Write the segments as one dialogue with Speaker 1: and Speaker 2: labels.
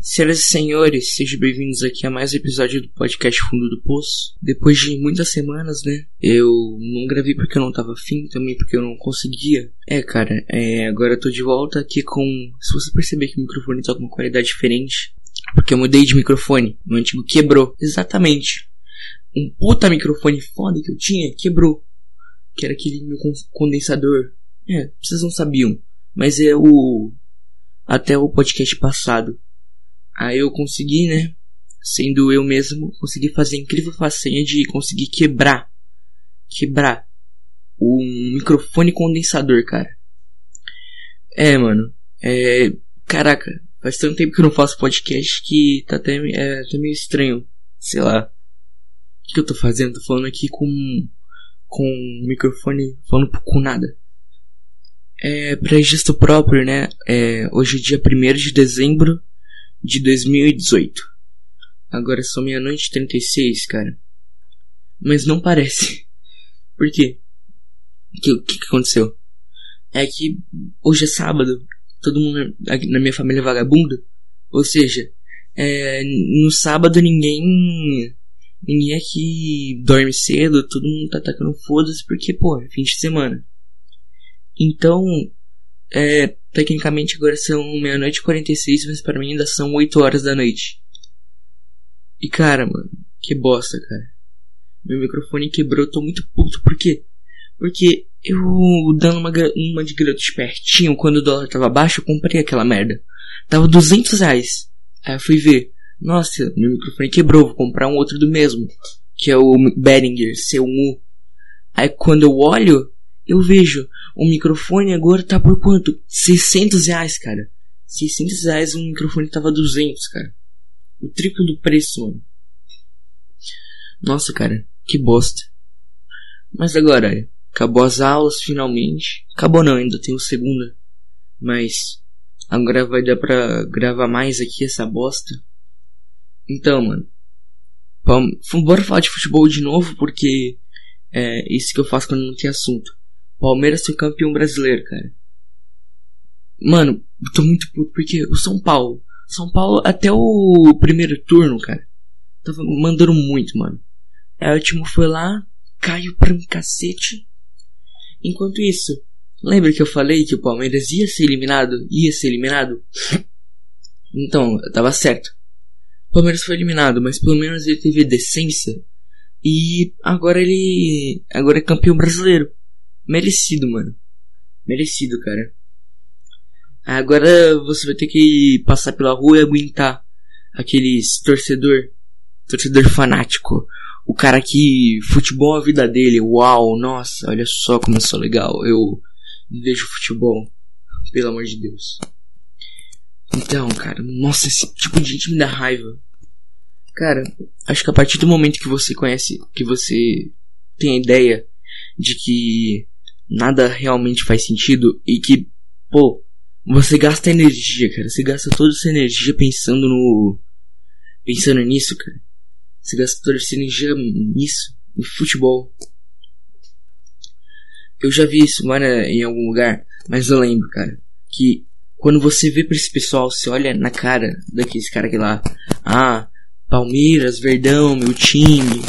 Speaker 1: Senhoras e senhores, sejam bem-vindos aqui a mais um episódio do podcast Fundo do Poço. Depois de muitas semanas, né? Eu não gravei porque eu não tava afim, também porque eu não conseguia. É, cara, é, agora eu tô de volta aqui com. Se você perceber que o microfone tá com uma qualidade diferente, porque eu mudei de microfone. Meu antigo quebrou. Exatamente. Um puta microfone foda que eu tinha quebrou. Que era aquele meu condensador. É, vocês não sabiam. Mas é o. Até o podcast passado Aí eu consegui, né? Sendo eu mesmo, consegui fazer a incrível façanha de conseguir quebrar. Quebrar. Um microfone condensador, cara. É, mano. É. Caraca, faz tanto tempo que eu não faço podcast que tá até, é, até meio estranho. Sei lá. O que eu tô fazendo? Tô falando aqui com. Com um microfone falando com nada. É, pra registro próprio, né? É, hoje é dia 1 de dezembro de 2018. Agora são meia-noite e 36, cara. Mas não parece. Por quê? O que, que, aconteceu? É que hoje é sábado, todo mundo na minha família é vagabundo. Ou seja, é, no sábado ninguém. Ninguém aqui dorme cedo, todo mundo tá atacando foda-se porque, pô, é fim de semana. Então, é, tecnicamente agora são meia-noite e 46, mas para mim ainda são 8 horas da noite. E cara, mano, que bosta, cara. Meu microfone quebrou, tô muito puto. Por quê? Porque eu, dando uma, uma de garoto espertinho, quando o dólar tava baixo, eu comprei aquela merda. Tava 200 reais. Aí eu fui ver. Nossa, meu microfone quebrou, vou comprar um outro do mesmo. Que é o Behringer C1U. Aí quando eu olho, eu vejo, o microfone agora tá por quanto? 600 reais, cara. 600 reais um microfone tava 200, cara. O triplo do preço, mano. Nossa, cara, que bosta. Mas agora, acabou as aulas finalmente. Acabou não, ainda tem o segunda. Mas agora vai dar pra gravar mais aqui essa bosta. Então, mano. Vamos, bora falar de futebol de novo, porque é isso que eu faço quando não tem assunto. Palmeiras foi campeão brasileiro, cara. Mano, eu tô muito puto porque o São Paulo. São Paulo até o primeiro turno, cara. Tava mandando muito, mano. Aí o foi lá, caiu pra um cacete. Enquanto isso, lembra que eu falei que o Palmeiras ia ser eliminado? Ia ser eliminado? Então, tava certo. O Palmeiras foi eliminado, mas pelo menos ele teve decência. E agora ele. Agora é campeão brasileiro. Merecido, mano. Merecido, cara. Agora você vai ter que passar pela rua e aguentar aqueles torcedor, torcedor fanático. O cara que futebol é a vida dele. Uau, nossa, olha só como eu sou legal. Eu vejo futebol. Pelo amor de Deus. Então, cara, nossa, esse tipo de gente me dá raiva. Cara, acho que a partir do momento que você conhece, que você tem a ideia de que nada realmente faz sentido e que, pô, você gasta energia, cara. Você gasta toda essa energia pensando no. Pensando nisso, cara. Você gasta toda essa energia nisso, no futebol. Eu já vi isso, mano, em algum lugar, mas eu lembro, cara, que quando você vê pra esse pessoal, você olha na cara daqueles caras que lá, ah, Palmeiras, Verdão, meu time,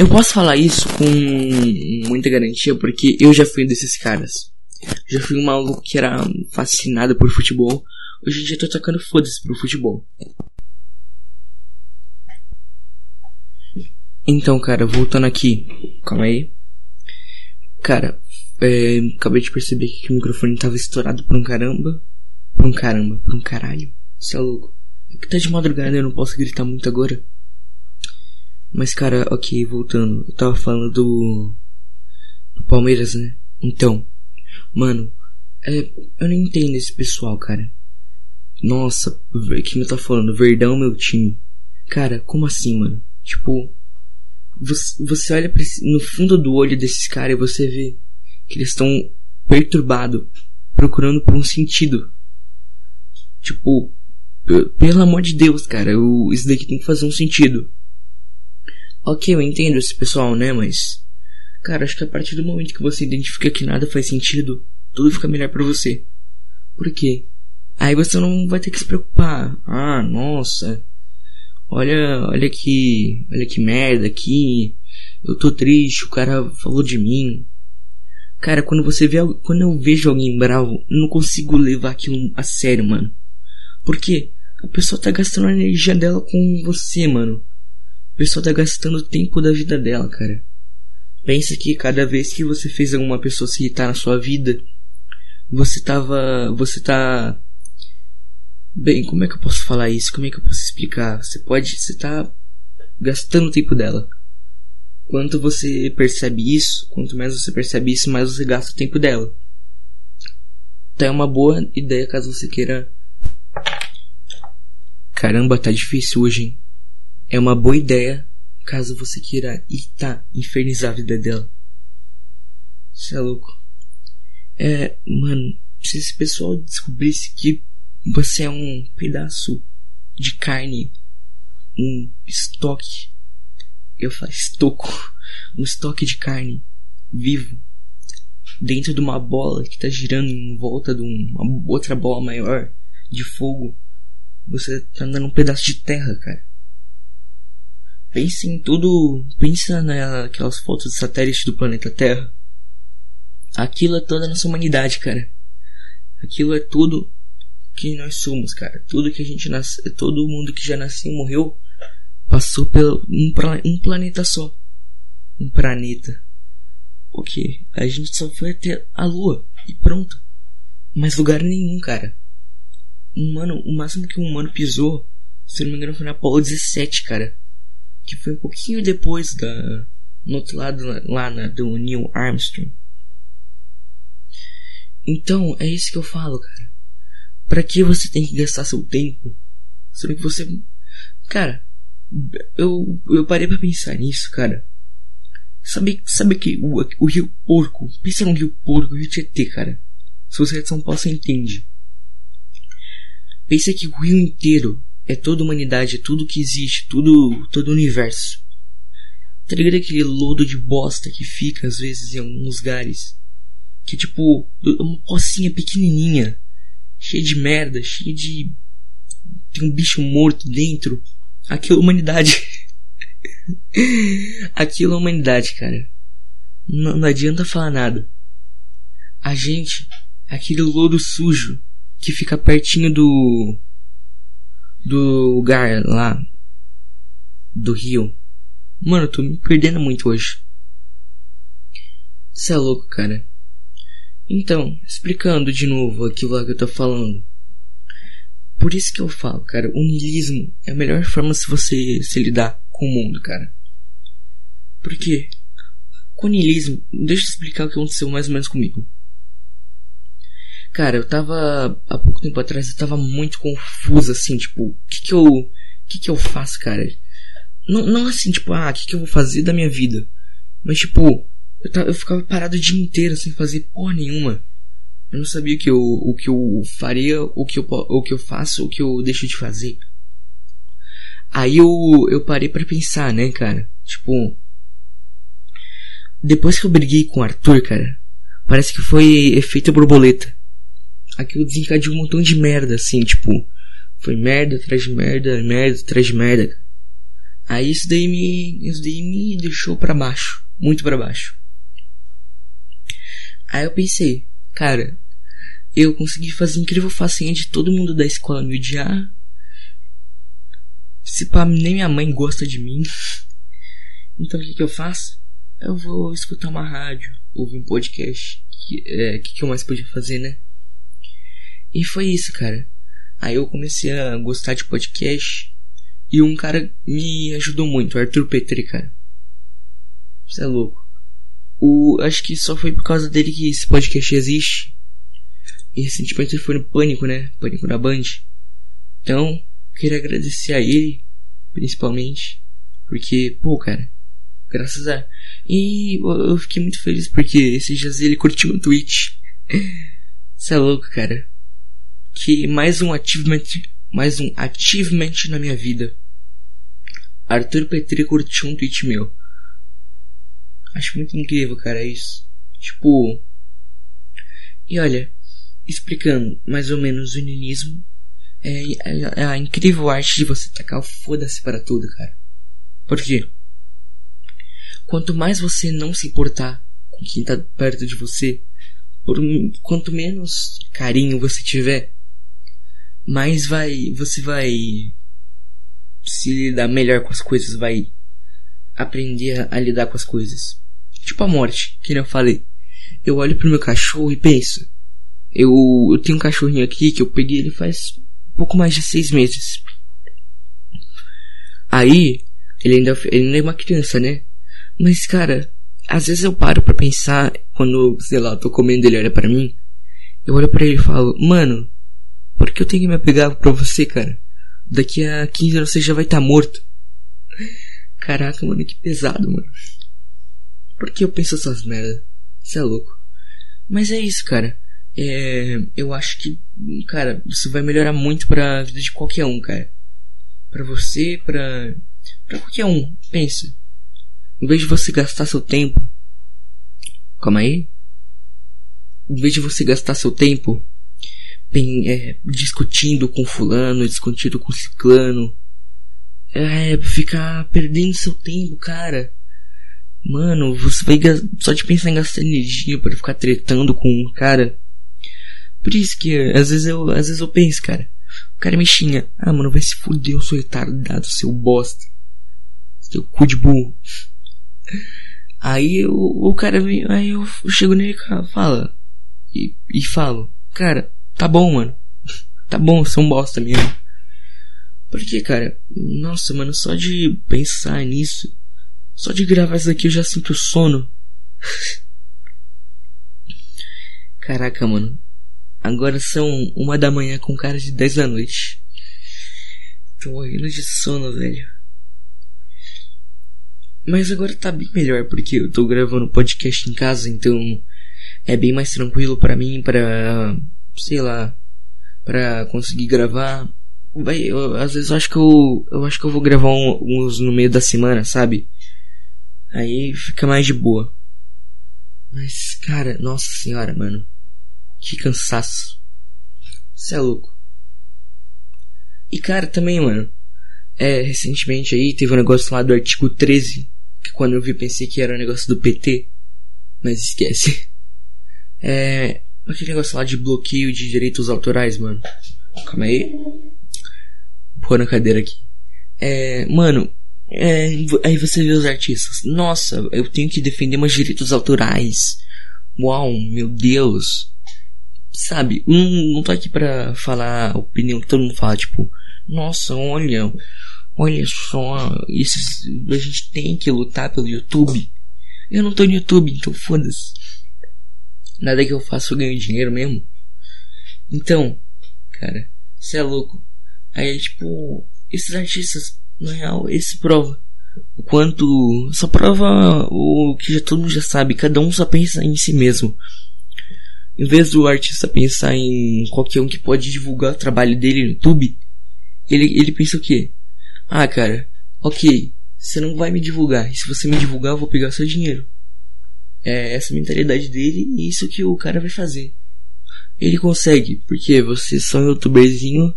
Speaker 1: eu posso falar isso com muita garantia porque eu já fui um desses caras. Já fui um maluco que era fascinado por futebol. Hoje em dia tô tocando foda-se pro futebol. Então, cara, voltando aqui. Calma aí. Cara, é, acabei de perceber que o microfone tava estourado por um caramba. Por um caramba, por um caralho. Você é louco. É que tá de madrugada eu não posso gritar muito agora. Mas, cara, ok, voltando. Eu tava falando do. Do Palmeiras, né? Então, mano, é, eu não entendo esse pessoal, cara. Nossa, quem me tá falando? Verdão, meu time. Cara, como assim, mano? Tipo, você, você olha no fundo do olho desses caras e você vê que eles estão perturbados, procurando por um sentido. Tipo, pelo amor de Deus, cara, eu, isso daqui tem que fazer um sentido. Ok, eu entendo esse pessoal, né? Mas. Cara, acho que a partir do momento que você identifica que nada faz sentido, tudo fica melhor para você. Por quê? Aí você não vai ter que se preocupar. Ah, nossa. Olha, olha que, olha que merda aqui. Eu tô triste, o cara falou de mim. Cara, quando você vê, quando eu vejo alguém bravo, eu não consigo levar aquilo a sério, mano. Por quê? A pessoa tá gastando a energia dela com você, mano. Pessoa tá gastando o tempo da vida dela, cara. Pensa que cada vez que você fez alguma pessoa se irritar na sua vida, você tava. Você tá. Bem, como é que eu posso falar isso? Como é que eu posso explicar? Você pode. Você tá gastando o tempo dela. Quanto você percebe isso, quanto mais você percebe isso, mais você gasta o tempo dela. Então é uma boa ideia caso você queira. Caramba, tá difícil hoje, hein? É uma boa ideia caso você queira irritar, infernizar a vida dela. Você é louco. É, mano, se esse pessoal descobrisse que você é um pedaço de carne, um estoque, eu falo estoco, um estoque de carne vivo dentro de uma bola que está girando em volta de uma outra bola maior de fogo, você tá andando um pedaço de terra, cara. Pense em tudo. Pensa naquelas fotos de satélite do planeta Terra. Aquilo é toda a nossa humanidade, cara. Aquilo é tudo que nós somos, cara. Tudo que a gente nasce, todo mundo que já nasceu e morreu passou pelo um, um planeta só. Um planeta. Ok, a gente só foi até a Lua e pronto. Mas lugar nenhum, cara. Um humano, o máximo que um humano pisou, se não me engano, foi na Apollo 17, cara que foi um pouquinho depois da no outro lado lá na, do Neil Armstrong. Então é isso que eu falo, cara. Para que você tem que gastar seu tempo? Sendo que você, cara, eu eu parei para pensar nisso, cara. Sabe, sabe que o, o Rio Porco, pensa no Rio Porco, Rio Tietê, cara. Se você é de São Paulo, você entende. Pensa que o rio inteiro é toda a humanidade, é tudo que existe, tudo, todo o universo. Tá ligado aquele lodo de bosta que fica às vezes em alguns lugares? Que é tipo uma pocinha pequenininha, cheia de merda, cheia de. tem um bicho morto dentro. Aquilo é humanidade. Aquilo é humanidade, cara. Não, não adianta falar nada. A gente, aquele lodo sujo que fica pertinho do do lugar lá do Rio. Mano, eu tô me perdendo muito hoje. Você é louco, cara. Então, explicando de novo aquilo lá que eu tô falando. Por isso que eu falo, cara, o niilismo é a melhor forma se você se lidar com o mundo, cara. Por quê? Com o niilismo, deixa eu explicar o que aconteceu mais ou menos comigo. Cara, eu tava. Há pouco tempo atrás eu tava muito confuso, assim, tipo, o que que eu. O que que eu faço, cara? Não, não assim, tipo, ah, o que que eu vou fazer da minha vida? Mas, tipo, eu, tava, eu ficava parado o dia inteiro sem fazer porra nenhuma. Eu não sabia o que eu, o que eu faria, o que eu, o que eu faço, o que eu deixo de fazer. Aí eu, eu parei para pensar, né, cara? Tipo. Depois que eu briguei com o Arthur, cara, parece que foi efeito borboleta aquilo desencadeou um montão de merda, assim, tipo, foi merda atrás de merda, merda atrás de merda. Aí isso daí me, isso daí me deixou para baixo, muito para baixo. Aí eu pensei, cara, eu consegui fazer incrível facinha de todo mundo da escola me odiar. Se pá, nem minha mãe gosta de mim. Então o que, que eu faço? Eu vou escutar uma rádio, ouvir um podcast. O que, é, que, que eu mais podia fazer, né? E foi isso, cara. Aí eu comecei a gostar de podcast. E um cara me ajudou muito, o Arthur Petri, cara. Você é louco. O, acho que só foi por causa dele que esse podcast existe. E recentemente ele foi no Pânico, né? Pânico na Band. Então, queria agradecer a ele, principalmente. Porque, pô, cara, graças a. E eu fiquei muito feliz porque esses dias ele curtiu um tweet. Você é louco, cara que mais um achievement, mais um achievement na minha vida. Arthur Petri curtiu um tweet meu. Acho muito incrível, cara, isso. Tipo. E olha, explicando mais ou menos o niilismo, é, é, é a incrível arte de você tacar o foda-se para tudo, cara. Por quê? Quanto mais você não se importar com quem tá perto de você, por quanto menos carinho você tiver, mais vai você vai se lidar melhor com as coisas, vai aprender a, a lidar com as coisas. Tipo a morte, que eu falei. Eu olho pro meu cachorro e penso. Eu, eu tenho um cachorrinho aqui que eu peguei ele faz pouco mais de seis meses. Aí, ele ainda, ele ainda é uma criança, né? Mas, cara, às vezes eu paro pra pensar, quando, sei lá, eu tô comendo ele olha para mim, eu olho para ele e falo, mano, por que eu tenho que me apegar pra você, cara? Daqui a 15 anos você já vai estar tá morto. Caraca, mano, que pesado, mano. Por que eu penso essas merdas? Você é louco. Mas é isso, cara. É, eu acho que, cara, isso vai melhorar muito pra vida de qualquer um, cara. Pra você, pra. pra qualquer um. Pensa. Em vez de você gastar seu tempo. Calma aí. Em vez de você gastar seu tempo é, discutindo com fulano, discutindo com ciclano. É, ficar perdendo seu tempo, cara. Mano, você vai só de pensar em gastar energia para ficar tretando com um cara. Por isso que às vezes eu, às vezes eu penso, cara. O cara me xinga. Ah, mano, vai se fuder, eu sou retardado, seu bosta. Seu cu de burro. Aí eu, o cara vem, aí eu chego nele e fala. E, e falo, cara, tá bom, mano. Tá bom, um bosta mesmo. Porque, cara, nossa, mano, só de pensar nisso, só de gravar isso aqui eu já sinto sono. Caraca, mano. Agora são uma da manhã com cara de 10 da noite. Tô morrendo de sono, velho. Mas agora tá bem melhor porque eu tô gravando podcast em casa, então é bem mais tranquilo para mim para, sei lá, para conseguir gravar. Vai, eu, às vezes eu acho que eu, eu acho que eu vou gravar um, uns no meio da semana, sabe? Aí fica mais de boa. Mas, cara, nossa senhora, mano. Que cansaço. Você é louco. E, cara, também, mano. É, recentemente aí teve um negócio lá do artigo 13. Que quando eu vi pensei que era um negócio do PT. Mas esquece. É. Aquele negócio lá de bloqueio de direitos autorais, mano. Calma aí. Pô na cadeira aqui. É. Mano, é, aí você vê os artistas. Nossa, eu tenho que defender meus direitos autorais. Uau, meu Deus. Sabe, não, não tô aqui pra falar a opinião que todo mundo fala, tipo, nossa, olha, olha só, esses, a gente tem que lutar pelo YouTube. Eu não tô no YouTube, então foda-se. Nada que eu faça eu ganho dinheiro mesmo. Então, cara, você é louco. Aí, tipo, esses artistas na real, esse prova o quanto. Só prova o que já, todo mundo já sabe. Cada um só pensa em si mesmo. Em vez do artista pensar em qualquer um que pode divulgar o trabalho dele no YouTube, ele, ele pensa o quê? Ah, cara, ok, você não vai me divulgar. E se você me divulgar, eu vou pegar seu dinheiro. É essa mentalidade dele e isso que o cara vai fazer. Ele consegue, porque você é só um youtuberzinho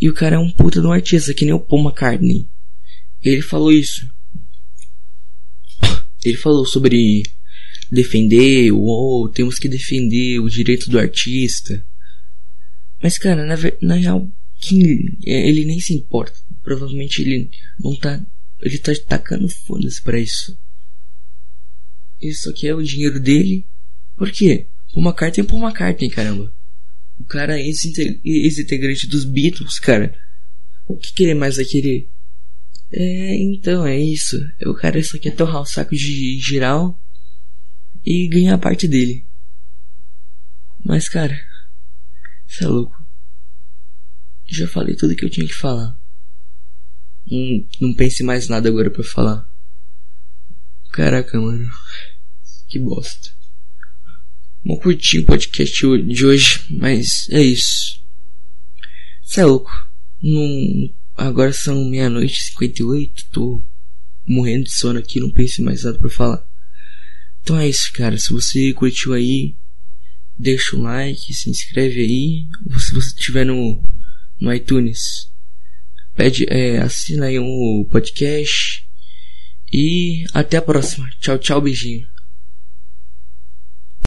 Speaker 1: e o cara é um puta de um artista, que nem o Paul McCartney. Ele falou isso. Ele falou sobre defender, ou temos que defender o direito do artista. Mas, cara, na, na real, quem, é, ele nem se importa. Provavelmente ele não tá. Ele tá tacando foda-se pra isso. Isso aqui é o dinheiro dele. Por quê? Paul McCartney é Paul McCartney, caramba. O cara é ex-integrante dos Beatles, cara. O que, que ele mais vai querer? É, então, é isso. O cara só quer torrar o saco de geral e ganhar a parte dele. Mas, cara, você é louco. Já falei tudo que eu tinha que falar. Não, não pense mais nada agora pra falar. Caraca, mano. Que bosta. Vou curtir o podcast de hoje, mas é isso. Você é louco. Não, agora são meia-noite e 58, tô morrendo de sono aqui, não pense mais nada pra falar. Então é isso, cara. Se você curtiu aí, deixa o like, se inscreve aí. Se você estiver no, no iTunes, pede, é, assina aí um podcast. E até a próxima. Tchau, tchau, beijinho.